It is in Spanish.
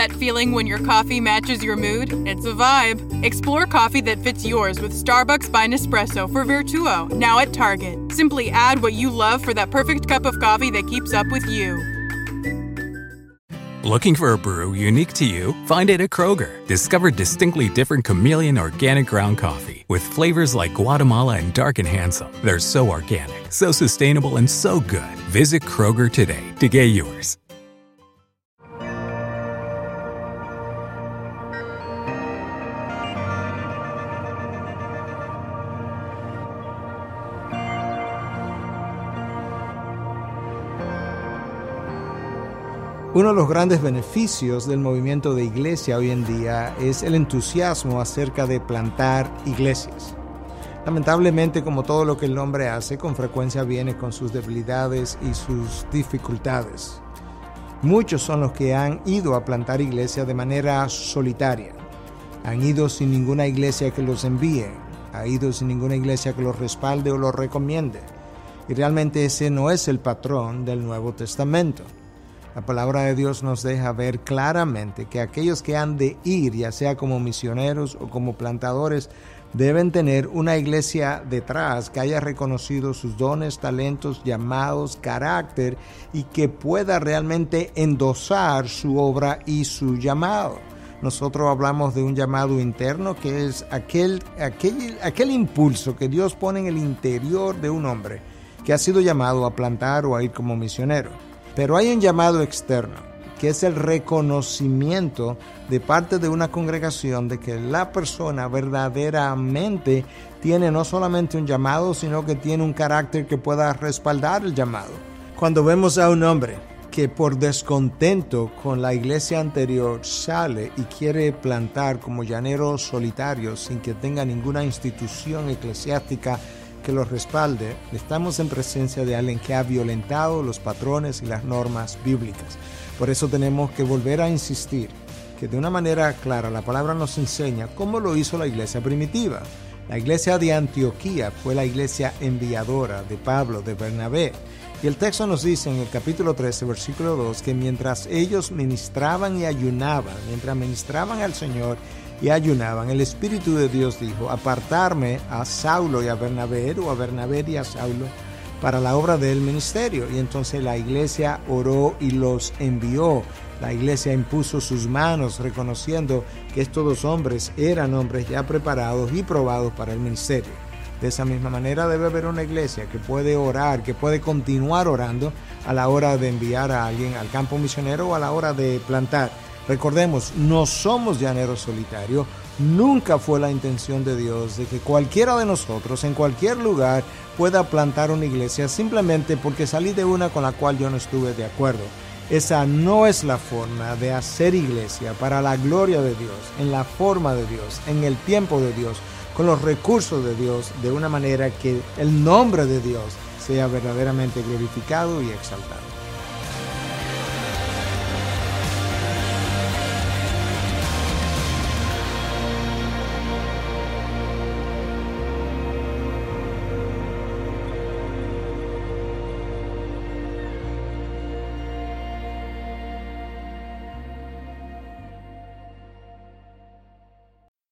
That feeling when your coffee matches your mood? It's a vibe. Explore coffee that fits yours with Starbucks by Nespresso for Vertuo, now at Target. Simply add what you love for that perfect cup of coffee that keeps up with you. Looking for a brew unique to you? Find it at Kroger. Discover distinctly different chameleon organic ground coffee with flavors like Guatemala and Dark and Handsome. They're so organic, so sustainable, and so good. Visit Kroger today to get yours. Uno de los grandes beneficios del movimiento de iglesia hoy en día es el entusiasmo acerca de plantar iglesias. Lamentablemente, como todo lo que el hombre hace, con frecuencia viene con sus debilidades y sus dificultades. Muchos son los que han ido a plantar iglesias de manera solitaria. Han ido sin ninguna iglesia que los envíe. Han ido sin ninguna iglesia que los respalde o los recomiende. Y realmente ese no es el patrón del Nuevo Testamento. La palabra de Dios nos deja ver claramente que aquellos que han de ir, ya sea como misioneros o como plantadores, deben tener una iglesia detrás que haya reconocido sus dones, talentos, llamados, carácter y que pueda realmente endosar su obra y su llamado. Nosotros hablamos de un llamado interno que es aquel, aquel, aquel impulso que Dios pone en el interior de un hombre que ha sido llamado a plantar o a ir como misionero. Pero hay un llamado externo, que es el reconocimiento de parte de una congregación de que la persona verdaderamente tiene no solamente un llamado, sino que tiene un carácter que pueda respaldar el llamado. Cuando vemos a un hombre que por descontento con la iglesia anterior sale y quiere plantar como llanero solitario sin que tenga ninguna institución eclesiástica que lo respalde, estamos en presencia de alguien que ha violentado los patrones y las normas bíblicas. Por eso tenemos que volver a insistir que de una manera clara la palabra nos enseña cómo lo hizo la iglesia primitiva. La iglesia de Antioquía fue la iglesia enviadora de Pablo, de Bernabé. Y el texto nos dice en el capítulo 13, versículo 2, que mientras ellos ministraban y ayunaban, mientras ministraban al Señor y ayunaban, el Espíritu de Dios dijo, apartarme a Saulo y a Bernabé, o a Bernabé y a Saulo, para la obra del ministerio. Y entonces la iglesia oró y los envió. La iglesia impuso sus manos reconociendo que estos dos hombres eran hombres ya preparados y probados para el ministerio. De esa misma manera debe haber una iglesia que puede orar, que puede continuar orando a la hora de enviar a alguien al campo misionero o a la hora de plantar. Recordemos, no somos llaneros solitarios. Nunca fue la intención de Dios de que cualquiera de nosotros en cualquier lugar pueda plantar una iglesia simplemente porque salí de una con la cual yo no estuve de acuerdo. Esa no es la forma de hacer iglesia para la gloria de Dios, en la forma de Dios, en el tiempo de Dios, con los recursos de Dios, de una manera que el nombre de Dios sea verdaderamente glorificado y exaltado.